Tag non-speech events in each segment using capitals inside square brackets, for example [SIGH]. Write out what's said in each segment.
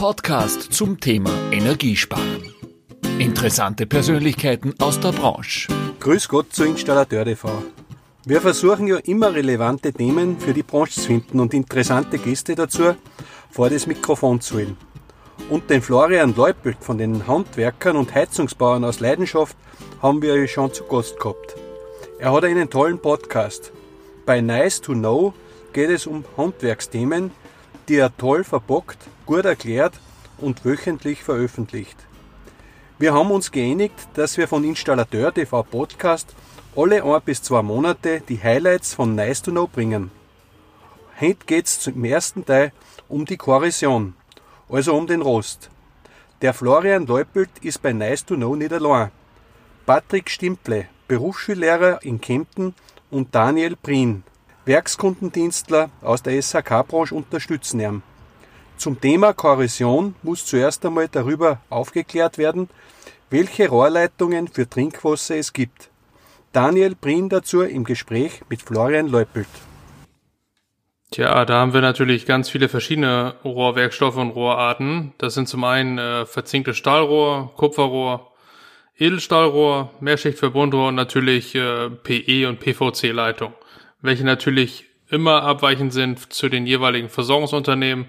Podcast zum Thema Energiesparen. Interessante Persönlichkeiten aus der Branche. Grüß Gott zu Installateur TV. Wir versuchen ja immer relevante Themen für die Branche zu finden und interessante Gäste dazu vor das Mikrofon zu holen. Und den Florian Leupelt von den Handwerkern und Heizungsbauern aus Leidenschaft haben wir schon zu Gast gehabt. Er hat einen tollen Podcast. Bei Nice to Know geht es um Handwerksthemen, die er toll verpackt, gut erklärt und wöchentlich veröffentlicht. Wir haben uns geeinigt, dass wir von Installateur TV Podcast alle ein bis zwei Monate die Highlights von Nice to Know bringen. Heute geht es zum ersten Teil um die Korrosion, also um den Rost. Der Florian Leupelt ist bei Nice to Know nicht. Patrick Stimple, Berufsschullehrer in Kempten und Daniel Prien, Werkskundendienstler aus der SHK-Branche unterstützen ihn. Zum Thema Korrosion muss zuerst einmal darüber aufgeklärt werden, welche Rohrleitungen für Trinkwasser es gibt. Daniel Prien dazu im Gespräch mit Florian Leupelt. Tja, da haben wir natürlich ganz viele verschiedene Rohrwerkstoffe und Rohrarten. Das sind zum einen äh, verzinktes Stahlrohr, Kupferrohr, Edelstahlrohr, Mehrschichtverbundrohr und natürlich äh, PE und PVC-Leitung welche natürlich immer abweichend sind zu den jeweiligen Versorgungsunternehmen.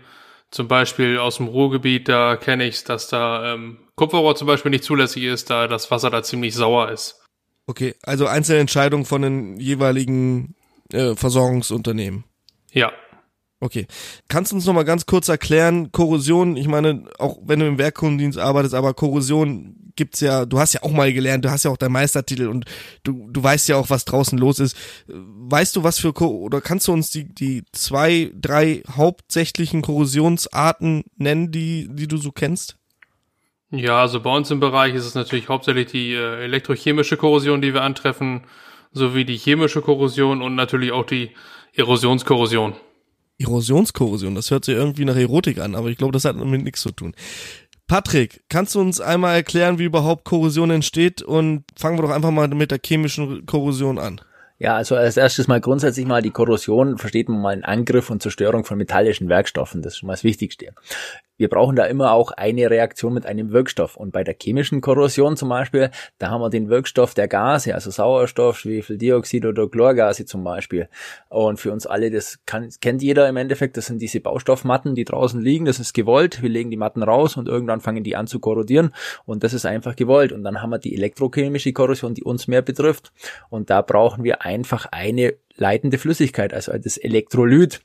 Zum Beispiel aus dem Ruhrgebiet, da kenne ich es, dass da ähm, Kupferrohr zum Beispiel nicht zulässig ist, da das Wasser da ziemlich sauer ist. Okay, also einzelne Entscheidungen von den jeweiligen äh, Versorgungsunternehmen. Ja, Okay. Kannst du uns noch mal ganz kurz erklären, Korrosion, ich meine, auch wenn du im Werkkundendienst arbeitest, aber Korrosion gibt's ja, du hast ja auch mal gelernt, du hast ja auch deinen Meistertitel und du, du weißt ja auch, was draußen los ist. Weißt du, was für, oder kannst du uns die, die zwei, drei hauptsächlichen Korrosionsarten nennen, die, die du so kennst? Ja, also bei uns im Bereich ist es natürlich hauptsächlich die äh, elektrochemische Korrosion, die wir antreffen, sowie die chemische Korrosion und natürlich auch die Erosionskorrosion. Erosionskorrosion, das hört sich irgendwie nach Erotik an, aber ich glaube, das hat damit nichts zu tun. Patrick, kannst du uns einmal erklären, wie überhaupt Korrosion entsteht und fangen wir doch einfach mal mit der chemischen Korrosion an. Ja, also als erstes mal grundsätzlich mal die Korrosion versteht man mal einen Angriff und Zerstörung von metallischen Werkstoffen. Das ist schon mal das Wichtigste wir brauchen da immer auch eine Reaktion mit einem Wirkstoff. Und bei der chemischen Korrosion zum Beispiel, da haben wir den Wirkstoff der Gase, also Sauerstoff, Schwefeldioxid oder Chlorgase zum Beispiel. Und für uns alle, das kann, kennt jeder im Endeffekt, das sind diese Baustoffmatten, die draußen liegen, das ist gewollt. Wir legen die Matten raus und irgendwann fangen die an zu korrodieren und das ist einfach gewollt. Und dann haben wir die elektrochemische Korrosion, die uns mehr betrifft. Und da brauchen wir einfach eine leitende Flüssigkeit, also das Elektrolyt.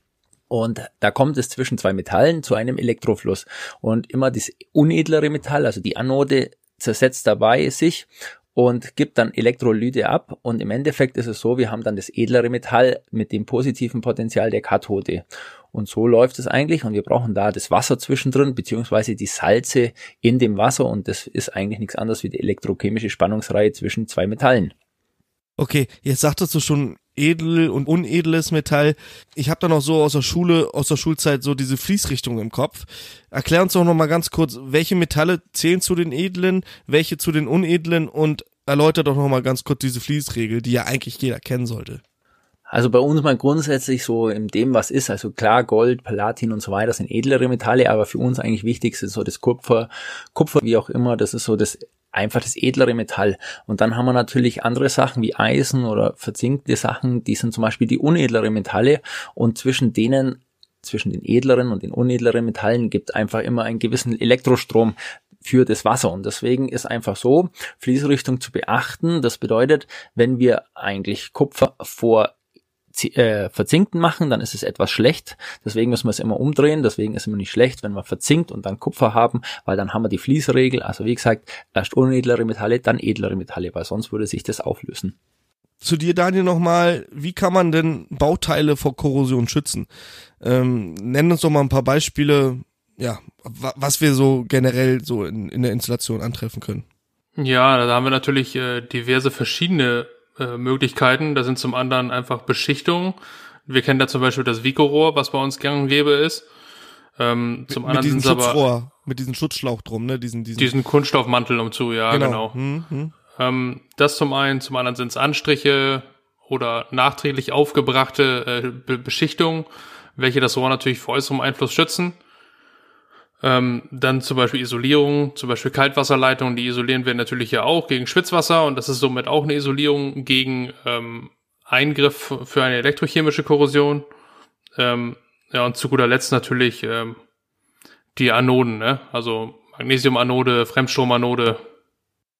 Und da kommt es zwischen zwei Metallen zu einem Elektrofluss. Und immer das unedlere Metall, also die Anode, zersetzt dabei sich und gibt dann Elektrolyte ab. Und im Endeffekt ist es so, wir haben dann das edlere Metall mit dem positiven Potenzial der Kathode. Und so läuft es eigentlich. Und wir brauchen da das Wasser zwischendrin, beziehungsweise die Salze in dem Wasser. Und das ist eigentlich nichts anderes wie die elektrochemische Spannungsreihe zwischen zwei Metallen. Okay, jetzt sagtest du schon edel und unedles Metall. Ich habe da noch so aus der Schule, aus der Schulzeit so diese Fließrichtung im Kopf. Erklär uns doch noch mal ganz kurz, welche Metalle zählen zu den edlen, welche zu den unedlen und erläuter doch noch mal ganz kurz diese Fließregel, die ja eigentlich jeder kennen sollte. Also bei uns mal grundsätzlich so in dem, was ist, also klar, Gold, Platin und so weiter sind edlere Metalle, aber für uns eigentlich wichtig ist so das Kupfer, Kupfer wie auch immer, das ist so das einfach das edlere Metall. Und dann haben wir natürlich andere Sachen wie Eisen oder verzinkte Sachen, die sind zum Beispiel die unedlere Metalle und zwischen denen zwischen den edleren und den unedleren Metallen gibt einfach immer einen gewissen Elektrostrom für das Wasser. Und deswegen ist einfach so, Fließrichtung zu beachten. Das bedeutet, wenn wir eigentlich Kupfer vor äh, verzinkten machen, dann ist es etwas schlecht. Deswegen müssen wir es immer umdrehen. Deswegen ist es immer nicht schlecht, wenn wir verzinkt und dann Kupfer haben, weil dann haben wir die Fließregel. Also wie gesagt, erst unedlere Metalle, dann edlere Metalle, weil sonst würde sich das auflösen. Zu dir, Daniel, nochmal, wie kann man denn Bauteile vor Korrosion schützen? Ähm, nenn uns doch mal ein paar Beispiele, ja, was wir so generell so in, in der Installation antreffen können. Ja, da haben wir natürlich äh, diverse verschiedene äh, Möglichkeiten. Da sind zum anderen einfach Beschichtungen. Wir kennen da zum Beispiel das Vico-Rohr, was bei uns gang und gäbe ist. Ähm, zum mit, anderen mit diesem Schutzrohr, mit diesem Schutzschlauch drum, ne? Diesen, diesen, diesen Kunststoffmantel umzu, ja, genau. genau. Hm, hm. Ähm, das zum einen, zum anderen sind es Anstriche oder nachträglich aufgebrachte äh, Be Beschichtungen, welche das Rohr natürlich vor äußerem Einfluss schützen. Ähm, dann zum Beispiel Isolierung, zum Beispiel Kaltwasserleitungen, die isolieren wir natürlich ja auch gegen Schwitzwasser und das ist somit auch eine Isolierung gegen ähm, Eingriff für eine elektrochemische Korrosion. Ähm, ja, und zu guter Letzt natürlich ähm, die Anoden, ne? also Magnesiumanode, Fremdstromanode.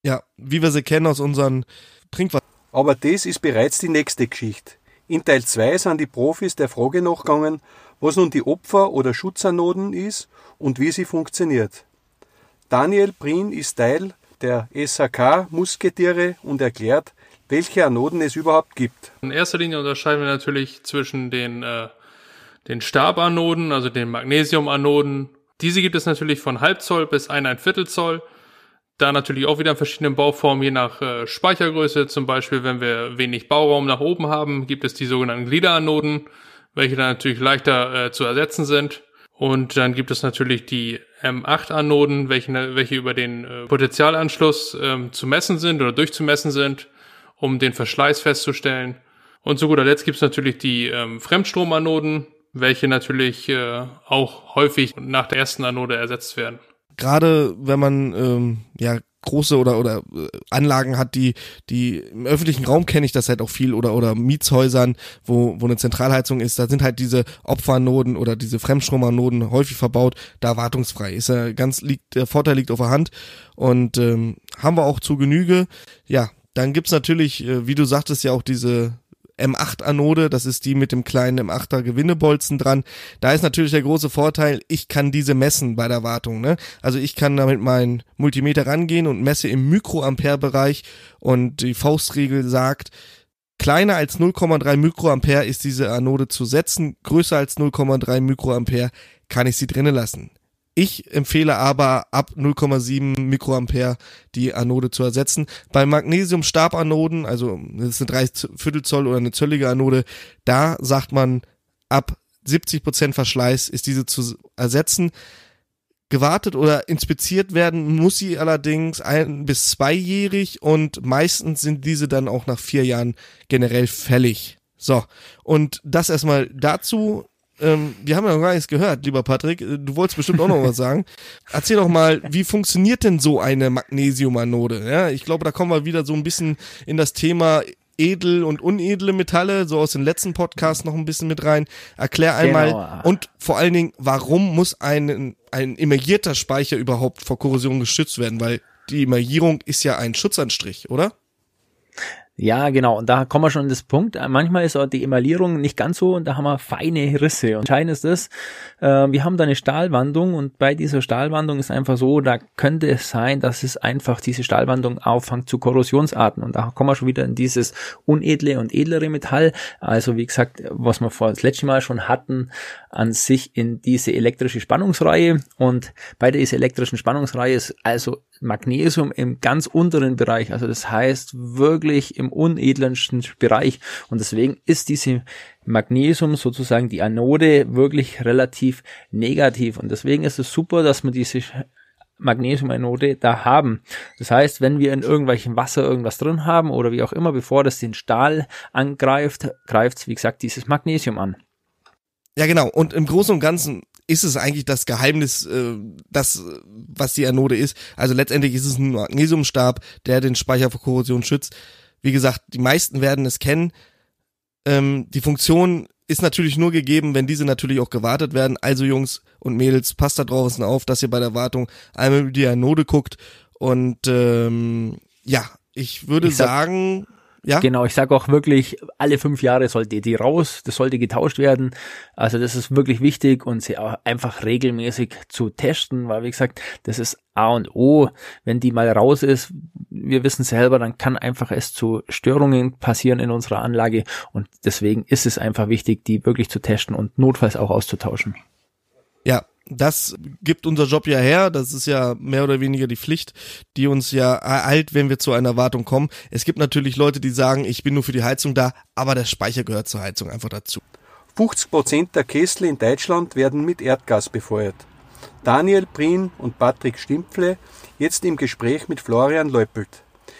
Ja, wie wir sie kennen aus unseren Trinkwasser. Aber das ist bereits die nächste Geschichte. In Teil 2 sind die Profis der Frage nachgegangen, was nun die Opfer- oder Schutzanoden ist und wie sie funktioniert. Daniel Prien ist Teil der SAK Musketiere und erklärt, welche Anoden es überhaupt gibt. In erster Linie unterscheiden wir natürlich zwischen den, äh, den Stabanoden, also den Magnesiumanoden. Diese gibt es natürlich von Halbzoll bis ein, ein Viertel Zoll. Da natürlich auch wieder in verschiedenen Bauformen, je nach äh, Speichergröße. Zum Beispiel, wenn wir wenig Bauraum nach oben haben, gibt es die sogenannten Gliederanoden, welche dann natürlich leichter äh, zu ersetzen sind. Und dann gibt es natürlich die M8-Anoden, welche, welche über den äh, Potentialanschluss ähm, zu messen sind oder durchzumessen sind, um den Verschleiß festzustellen. Und zu guter Letzt gibt es natürlich die ähm, Fremdstromanoden, welche natürlich äh, auch häufig nach der ersten Anode ersetzt werden gerade wenn man ähm, ja große oder oder äh, Anlagen hat, die die im öffentlichen Raum kenne ich das halt auch viel oder oder Mietshäusern, wo wo eine Zentralheizung ist, da sind halt diese Opfernoden oder diese Fremdstromernoden häufig verbaut, da wartungsfrei. Ist ja ganz liegt der Vorteil liegt auf der Hand und ähm, haben wir auch zu Genüge. Ja, dann gibt's natürlich, äh, wie du sagtest, ja auch diese M8-Anode, das ist die mit dem kleinen M8er Gewinnebolzen dran. Da ist natürlich der große Vorteil, ich kann diese messen bei der Wartung. Ne? Also ich kann damit mein Multimeter rangehen und messe im Mikroampere-Bereich und die Faustregel sagt, kleiner als 0,3 Mikroampere ist diese Anode zu setzen, größer als 0,3 Mikroampere kann ich sie drinnen lassen. Ich empfehle aber ab 0,7 Mikroampere die Anode zu ersetzen. Bei Magnesium-Stabanoden, also das ist eine 3 Viertel Zoll oder eine zöllige Anode, da sagt man ab 70 Prozent Verschleiß ist diese zu ersetzen. Gewartet oder inspiziert werden muss sie allerdings ein bis zweijährig und meistens sind diese dann auch nach vier Jahren generell fällig. So, und das erstmal dazu. Ähm, wir haben ja noch gar nichts gehört, lieber Patrick. Äh, du wolltest bestimmt auch noch was sagen. Erzähl doch mal, wie funktioniert denn so eine Magnesiumanode? Ja, ich glaube, da kommen wir wieder so ein bisschen in das Thema edel und unedle Metalle, so aus den letzten Podcasts noch ein bisschen mit rein. Erklär einmal genau. und vor allen Dingen, warum muss ein, ein emergierter Speicher überhaupt vor Korrosion geschützt werden? Weil die Emergierung ist ja ein Schutzanstrich, oder? Ja, genau. Und da kommen wir schon an das Punkt. Manchmal ist auch die Emaillierung nicht ganz so und da haben wir feine Risse. Und entscheidend ist das, äh, wir haben da eine Stahlwandung und bei dieser Stahlwandung ist einfach so, da könnte es sein, dass es einfach diese Stahlwandung auffangt zu Korrosionsarten. Und da kommen wir schon wieder in dieses unedle und edlere Metall. Also wie gesagt, was wir vor das letzte Mal schon hatten, an sich in diese elektrische Spannungsreihe. Und bei dieser elektrischen Spannungsreihe ist also Magnesium im ganz unteren Bereich. Also das heißt wirklich im unedlensten Bereich. Und deswegen ist diese Magnesium sozusagen die Anode wirklich relativ negativ. Und deswegen ist es super, dass man diese Magnesiumanode da haben. Das heißt, wenn wir in irgendwelchem Wasser irgendwas drin haben oder wie auch immer, bevor das den Stahl angreift, greift wie gesagt, dieses Magnesium an. Ja, genau. Und im Großen und Ganzen ist es eigentlich das Geheimnis, äh, das, was die Anode ist. Also letztendlich ist es ein Magnesiumstab, der den Speicher vor Korrosion schützt. Wie gesagt, die meisten werden es kennen. Ähm, die Funktion ist natürlich nur gegeben, wenn diese natürlich auch gewartet werden. Also Jungs und Mädels, passt da draußen auf, dass ihr bei der Wartung einmal über die Anode guckt. Und ähm, ja, ich würde ich sag, sagen, ja. Genau, ich sage auch wirklich, alle fünf Jahre sollte die raus, das sollte getauscht werden. Also das ist wirklich wichtig und sie auch einfach regelmäßig zu testen, weil wie gesagt, das ist A und O. Wenn die mal raus ist, wir wissen selber, dann kann einfach es zu Störungen passieren in unserer Anlage und deswegen ist es einfach wichtig, die wirklich zu testen und notfalls auch auszutauschen. Ja, das gibt unser Job ja her. Das ist ja mehr oder weniger die Pflicht, die uns ja ereilt, wenn wir zu einer Wartung kommen. Es gibt natürlich Leute, die sagen, ich bin nur für die Heizung da, aber der Speicher gehört zur Heizung einfach dazu. 50 Prozent der Kessel in Deutschland werden mit Erdgas befeuert. Daniel Prien und Patrick Stimpfle jetzt im Gespräch mit Florian Leupelt.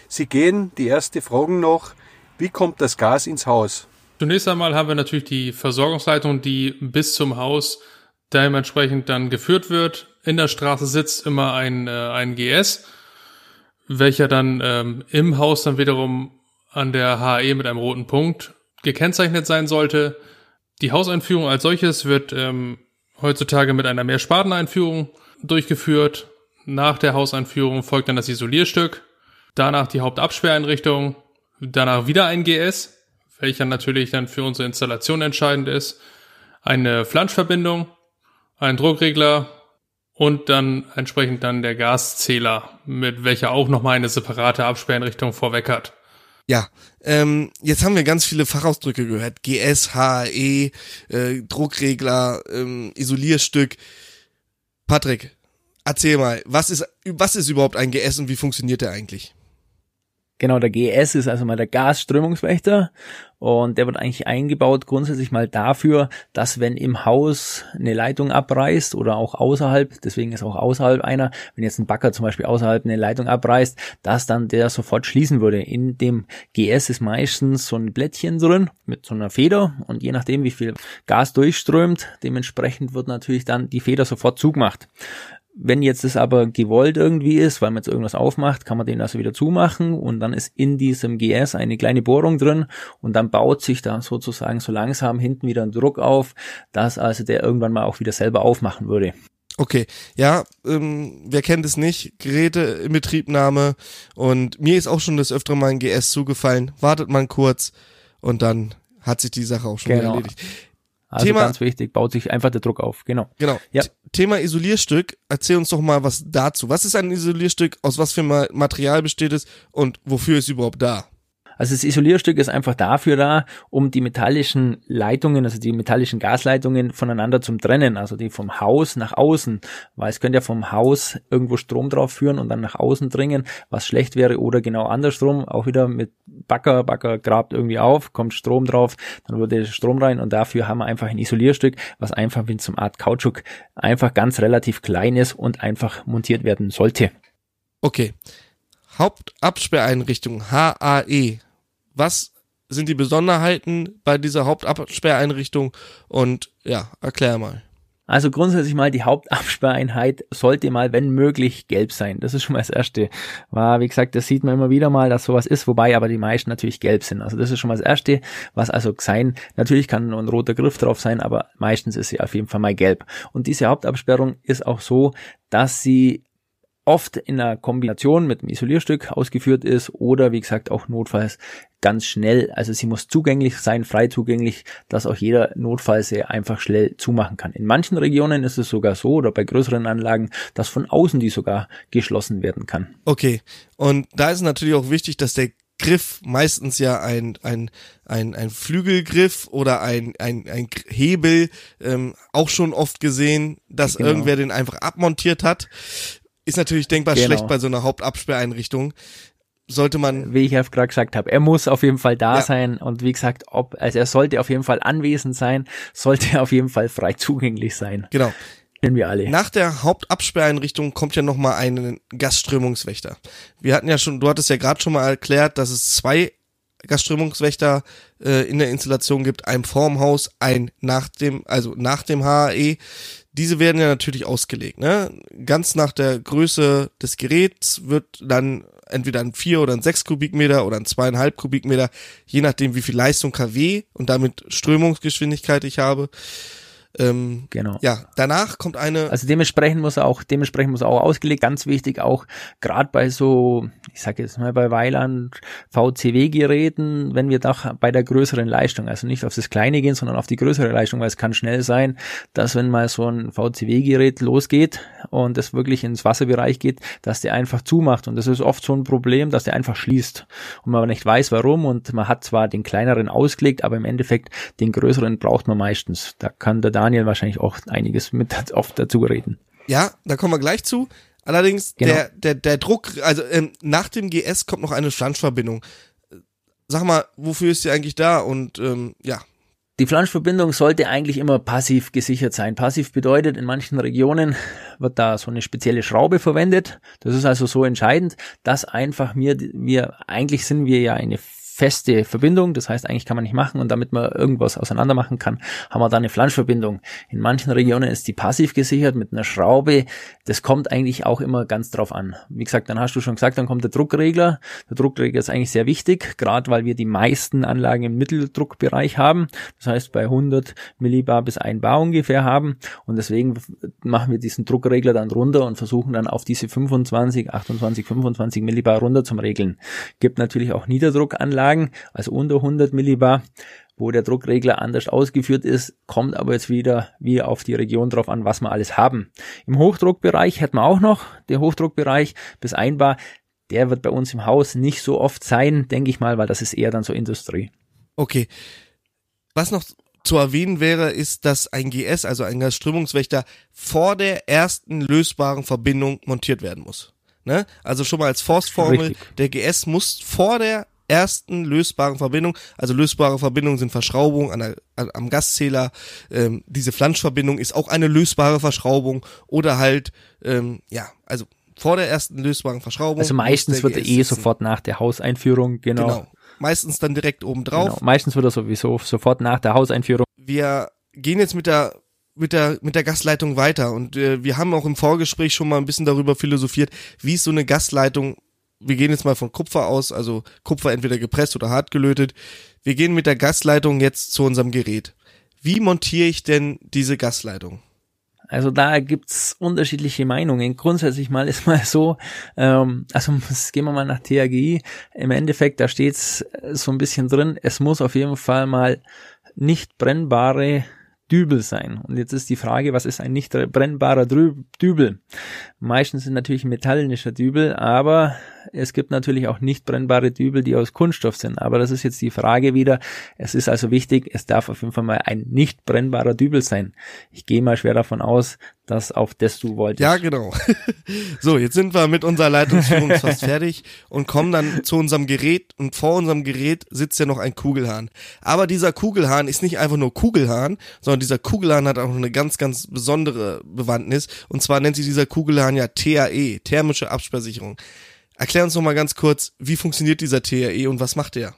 Sie gehen die erste Frage noch, wie kommt das Gas ins Haus? Zunächst einmal haben wir natürlich die Versorgungsleitung, die bis zum Haus dementsprechend dann geführt wird. in der Straße sitzt, immer ein, äh, ein GS, welcher dann ähm, im Haus dann wiederum an der HE mit einem roten Punkt gekennzeichnet sein sollte. Die Hauseinführung als solches wird ähm, heutzutage mit einer Mehrsparteneinführung durchgeführt. Nach der Hauseinführung folgt dann das Isolierstück, danach die Hauptabsperreinrichtung, danach wieder ein GS, welcher natürlich dann für unsere Installation entscheidend ist, eine Flanschverbindung, ein Druckregler und dann entsprechend dann der Gaszähler, mit welcher auch nochmal eine separate Absperreinrichtung vorweg hat. Ja, ähm, jetzt haben wir ganz viele Fachausdrücke gehört. GS, HE, äh, Druckregler, ähm, Isolierstück. Patrick, erzähl mal, was ist, was ist überhaupt ein GS und wie funktioniert der eigentlich? Genau, der GS ist also mal der Gasströmungswächter und der wird eigentlich eingebaut grundsätzlich mal dafür, dass wenn im Haus eine Leitung abreißt oder auch außerhalb, deswegen ist auch außerhalb einer, wenn jetzt ein Bagger zum Beispiel außerhalb eine Leitung abreißt, dass dann der sofort schließen würde. In dem GS ist meistens so ein Blättchen drin mit so einer Feder und je nachdem wie viel Gas durchströmt, dementsprechend wird natürlich dann die Feder sofort zugemacht. Wenn jetzt es aber gewollt irgendwie ist, weil man jetzt irgendwas aufmacht, kann man den also wieder zumachen und dann ist in diesem GS eine kleine Bohrung drin und dann baut sich da sozusagen so langsam hinten wieder ein Druck auf, dass also der irgendwann mal auch wieder selber aufmachen würde. Okay, ja, ähm, wer kennt es nicht? Geräte in Betriebnahme und mir ist auch schon das öftere mal ein GS zugefallen. Wartet man kurz und dann hat sich die Sache auch schon genau. erledigt. Also Thema, ganz wichtig, baut sich einfach der Druck auf, genau. Genau. Ja. Thema Isolierstück, erzähl uns doch mal was dazu. Was ist ein Isolierstück, aus was für Material besteht es und wofür ist es überhaupt da? Also das Isolierstück ist einfach dafür da, um die metallischen Leitungen, also die metallischen Gasleitungen voneinander zu trennen, also die vom Haus nach außen, weil es könnte ja vom Haus irgendwo Strom drauf führen und dann nach außen dringen, was schlecht wäre oder genau andersrum, auch wieder mit Backer, Backer grabt irgendwie auf, kommt Strom drauf, dann würde Strom rein und dafür haben wir einfach ein Isolierstück, was einfach wie zum Art Kautschuk einfach ganz relativ klein ist und einfach montiert werden sollte. Okay. Hauptabsperreinrichtung HAE was sind die Besonderheiten bei dieser Hauptabsperreinrichtung und ja, erklär mal. Also grundsätzlich mal die Hauptabsperreinheit sollte mal, wenn möglich, gelb sein. Das ist schon mal das Erste. War, wie gesagt, das sieht man immer wieder mal, dass sowas ist, wobei aber die meisten natürlich gelb sind. Also das ist schon mal das Erste, was also sein. Natürlich kann ein roter Griff drauf sein, aber meistens ist sie auf jeden Fall mal gelb. Und diese Hauptabsperrung ist auch so, dass sie oft in einer Kombination mit einem Isolierstück ausgeführt ist oder wie gesagt auch notfalls ganz schnell. Also sie muss zugänglich sein, frei zugänglich, dass auch jeder Notfall sehr einfach schnell zumachen kann. In manchen Regionen ist es sogar so oder bei größeren Anlagen, dass von außen die sogar geschlossen werden kann. Okay. Und da ist natürlich auch wichtig, dass der Griff meistens ja ein, ein, ein, ein Flügelgriff oder ein, ein, ein Hebel, ähm, auch schon oft gesehen, dass genau. irgendwer den einfach abmontiert hat. Ist natürlich denkbar genau. schlecht bei so einer Hauptabsperreinrichtung. Sollte man. Wie ich ja gerade gesagt habe, er muss auf jeden Fall da ja. sein und wie gesagt, ob, also er sollte auf jeden Fall anwesend sein, sollte auf jeden Fall frei zugänglich sein. Genau. Kennen wir alle. Nach der Hauptabsperreinrichtung kommt ja nochmal ein Gasströmungswächter. Wir hatten ja schon, du hattest ja gerade schon mal erklärt, dass es zwei Gasströmungswächter äh, in der Installation gibt, ein vorm Haus, ein nach dem, also nach dem HAE diese werden ja natürlich ausgelegt. Ne? Ganz nach der Größe des Geräts wird dann entweder ein 4 oder ein 6 Kubikmeter oder ein 2,5 Kubikmeter, je nachdem wie viel Leistung kW und damit Strömungsgeschwindigkeit ich habe, ähm, genau. Ja, danach kommt eine. Also dementsprechend muss auch, dementsprechend muss auch ausgelegt. Ganz wichtig auch, gerade bei so, ich sage jetzt mal bei Weiland VCW-Geräten, wenn wir doch bei der größeren Leistung, also nicht auf das kleine gehen, sondern auf die größere Leistung, weil es kann schnell sein, dass wenn mal so ein VCW-Gerät losgeht und es wirklich ins Wasserbereich geht, dass der einfach zumacht. Und das ist oft so ein Problem, dass der einfach schließt und man aber nicht weiß, warum. Und man hat zwar den kleineren ausgelegt, aber im Endeffekt den größeren braucht man meistens. Da kann der Daniel wahrscheinlich auch einiges mit [LAUGHS] oft dazu reden. Ja, da kommen wir gleich zu. Allerdings, genau. der, der, der Druck, also ähm, nach dem GS kommt noch eine Flanschverbindung. Sag mal, wofür ist die eigentlich da? Und ähm, ja. Die Flanschverbindung sollte eigentlich immer passiv gesichert sein. Passiv bedeutet, in manchen Regionen wird da so eine spezielle Schraube verwendet. Das ist also so entscheidend, dass einfach mir, wir, eigentlich sind wir ja eine feste Verbindung, das heißt eigentlich kann man nicht machen und damit man irgendwas auseinander machen kann, haben wir da eine Flanschverbindung. In manchen Regionen ist die passiv gesichert mit einer Schraube. Das kommt eigentlich auch immer ganz drauf an. Wie gesagt, dann hast du schon gesagt, dann kommt der Druckregler. Der Druckregler ist eigentlich sehr wichtig, gerade weil wir die meisten Anlagen im Mitteldruckbereich haben. Das heißt bei 100 Millibar bis 1 Bar ungefähr haben und deswegen machen wir diesen Druckregler dann runter und versuchen dann auf diese 25, 28, 25 Millibar runter zum Regeln. Gibt natürlich auch Niederdruckanlagen, also unter 100 Millibar wo der Druckregler anders ausgeführt ist, kommt aber jetzt wieder wie auf die Region drauf an, was wir alles haben. Im Hochdruckbereich hätten wir auch noch, der Hochdruckbereich bis einbar, der wird bei uns im Haus nicht so oft sein, denke ich mal, weil das ist eher dann so Industrie. Okay. Was noch zu erwähnen wäre, ist, dass ein GS, also ein Gasströmungswächter, vor der ersten lösbaren Verbindung montiert werden muss. Ne? Also schon mal als Forstformel, der GS muss vor der ersten lösbaren Verbindung, also lösbare Verbindungen sind Verschraubung an der, an, am Gaszähler, ähm, diese Flanschverbindung ist auch eine lösbare Verschraubung oder halt, ähm, ja, also vor der ersten lösbaren Verschraubung. Also meistens wird er eh sofort nach der Hauseinführung, genau. genau. Meistens dann direkt oben drauf. Genau. Meistens wird er sowieso sofort nach der Hauseinführung. Wir gehen jetzt mit der mit der mit der Gasleitung weiter und äh, wir haben auch im Vorgespräch schon mal ein bisschen darüber philosophiert, wie ist so eine Gasleitung wir gehen jetzt mal von Kupfer aus, also Kupfer entweder gepresst oder hart gelötet. Wir gehen mit der Gasleitung jetzt zu unserem Gerät. Wie montiere ich denn diese Gasleitung? Also da gibt's unterschiedliche Meinungen. Grundsätzlich mal ist [LAUGHS] mal so, ähm, also [LAUGHS] gehen wir mal nach THGI. Im Endeffekt, da steht's so ein bisschen drin, es muss auf jeden Fall mal nicht brennbare Dübel sein. Und jetzt ist die Frage, was ist ein nicht brennbarer Dübel? Meistens sind natürlich metallischer Dübel, aber es gibt natürlich auch nicht brennbare Dübel, die aus Kunststoff sind. Aber das ist jetzt die Frage wieder. Es ist also wichtig, es darf auf jeden Fall mal ein nicht brennbarer Dübel sein. Ich gehe mal schwer davon aus, dass auf das du wolltest. Ja, genau. [LAUGHS] so, jetzt sind wir mit unserer Leitungsführung [LAUGHS] fast fertig und kommen dann zu unserem Gerät und vor unserem Gerät sitzt ja noch ein Kugelhahn. Aber dieser Kugelhahn ist nicht einfach nur Kugelhahn, sondern dieser Kugelhahn hat auch eine ganz, ganz besondere Bewandtnis. Und zwar nennt sich dieser Kugelhahn ja TAE, thermische Absperrsicherung. Erklär uns noch mal ganz kurz, wie funktioniert dieser TAE und was macht der?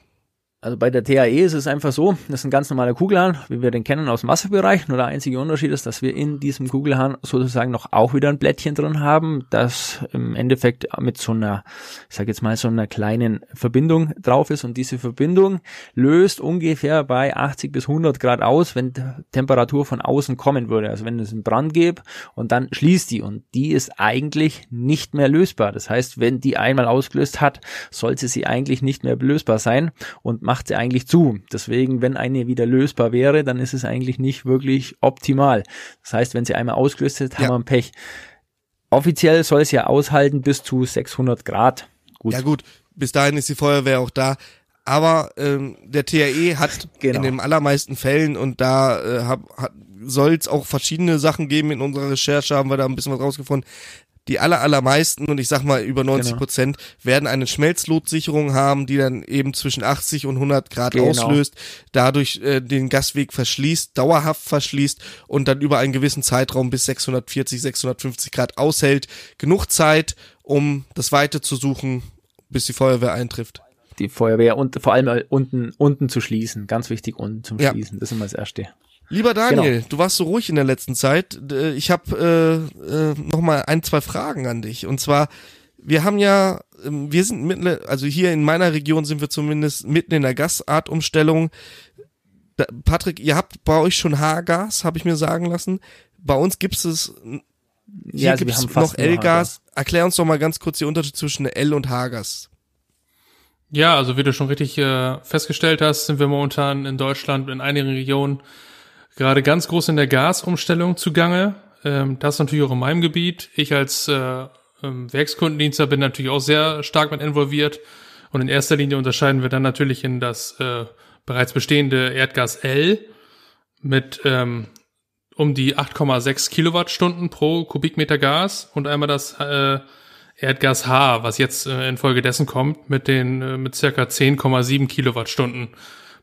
Also bei der TAE ist es einfach so, das ist ein ganz normaler Kugelhahn, wie wir den kennen aus dem Wasserbereich. Nur der einzige Unterschied ist, dass wir in diesem Kugelhahn sozusagen noch auch wieder ein Blättchen drin haben, das im Endeffekt mit so einer, ich sage jetzt mal so einer kleinen Verbindung drauf ist. Und diese Verbindung löst ungefähr bei 80 bis 100 Grad aus, wenn Temperatur von außen kommen würde. Also wenn es einen Brand gibt und dann schließt die und die ist eigentlich nicht mehr lösbar. Das heißt, wenn die einmal ausgelöst hat, sollte sie eigentlich nicht mehr lösbar sein und macht sie eigentlich zu. Deswegen, wenn eine wieder lösbar wäre, dann ist es eigentlich nicht wirklich optimal. Das heißt, wenn sie einmal ausgelöst ist, haben ja. wir ein Pech. Offiziell soll es ja aushalten bis zu 600 Grad. Gut. Ja gut, bis dahin ist die Feuerwehr auch da. Aber ähm, der TRE hat [LAUGHS] genau. in den allermeisten Fällen und da äh, soll es auch verschiedene Sachen geben in unserer Recherche, haben wir da ein bisschen was rausgefunden die aller, allermeisten, und ich sag mal über 90 genau. Prozent, genau. werden eine Schmelzlotsicherung haben, die dann eben zwischen 80 und 100 Grad genau. auslöst, dadurch äh, den Gasweg verschließt, dauerhaft verschließt und dann über einen gewissen Zeitraum bis 640, 650 Grad aushält. Genug Zeit, um das Weite zu suchen, bis die Feuerwehr eintrifft. Die Feuerwehr und vor allem unten, unten zu schließen. Ganz wichtig, unten zum Schließen. Ja. Das ist immer das Erste. Lieber Daniel, genau. du warst so ruhig in der letzten Zeit. Ich habe äh, äh, noch mal ein, zwei Fragen an dich. Und zwar, wir haben ja, ähm, wir sind mitten, also hier in meiner Region sind wir zumindest mitten in der Gasartumstellung. Patrick, ihr habt bei euch schon Haargas, habe ich mir sagen lassen. Bei uns gibt es hier ja, also gibt's noch L-Gas. Erklär uns doch mal ganz kurz die Unterschiede zwischen L und H-Gas. Ja, also wie du schon richtig äh, festgestellt hast, sind wir momentan in Deutschland in einigen Regionen gerade ganz groß in der Gasumstellung zugange. Ähm, das natürlich auch in meinem Gebiet. Ich als äh, ähm, Werkskundendienster bin natürlich auch sehr stark mit involviert. Und in erster Linie unterscheiden wir dann natürlich in das äh, bereits bestehende Erdgas L mit ähm, um die 8,6 Kilowattstunden pro Kubikmeter Gas und einmal das äh, Erdgas H, was jetzt äh, infolgedessen kommt, mit den äh, mit circa 10,7 Kilowattstunden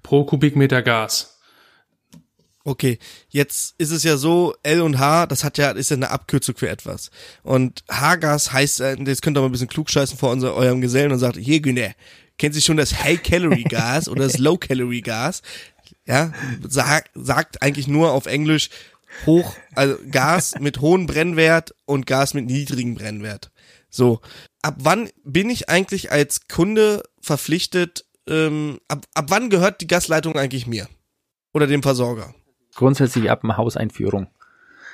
pro Kubikmeter Gas. Okay, jetzt ist es ja so, L und H, das hat ja, ist ja eine Abkürzung für etwas. Und H-Gas heißt, äh, jetzt könnt ihr mal ein bisschen klugscheißen vor unser, eurem Gesellen und sagt, hier, Güne, kennt sich schon das High-Calorie-Gas [LAUGHS] oder das Low-Calorie-Gas. Ja, sag, sagt eigentlich nur auf Englisch hoch, also Gas mit hohem Brennwert und Gas mit niedrigem Brennwert. So, ab wann bin ich eigentlich als Kunde verpflichtet, ähm, ab, ab wann gehört die Gasleitung eigentlich mir? Oder dem Versorger? Grundsätzlich ab der Hauseinführung.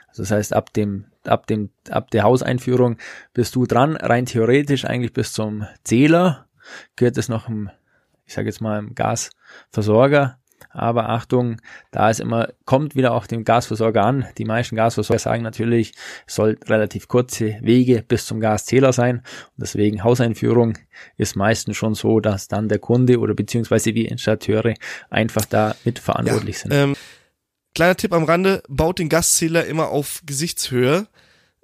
Also das heißt, ab dem, ab dem, ab der Hauseinführung bist du dran, rein theoretisch eigentlich bis zum Zähler gehört es noch im, ich sage jetzt mal, im Gasversorger aber Achtung, da ist immer, kommt wieder auch dem Gasversorger an. Die meisten Gasversorger sagen natürlich, es soll relativ kurze Wege bis zum Gaszähler sein. Und deswegen Hauseinführung ist meistens schon so, dass dann der Kunde oder beziehungsweise die Installateure einfach da mitverantwortlich ja, sind. Ähm, kleiner Tipp am Rande, baut den Gaszähler immer auf Gesichtshöhe.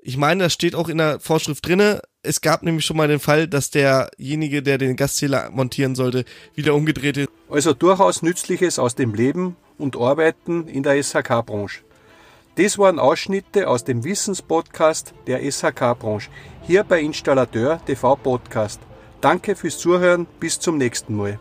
Ich meine, das steht auch in der Vorschrift drinne. Es gab nämlich schon mal den Fall, dass derjenige, der den Gaszähler montieren sollte, wieder umgedreht ist. Also durchaus Nützliches aus dem Leben und Arbeiten in der SHK-Branche. Das waren Ausschnitte aus dem Wissenspodcast der SHK-Branche, hier bei Installateur TV Podcast. Danke fürs Zuhören, bis zum nächsten Mal.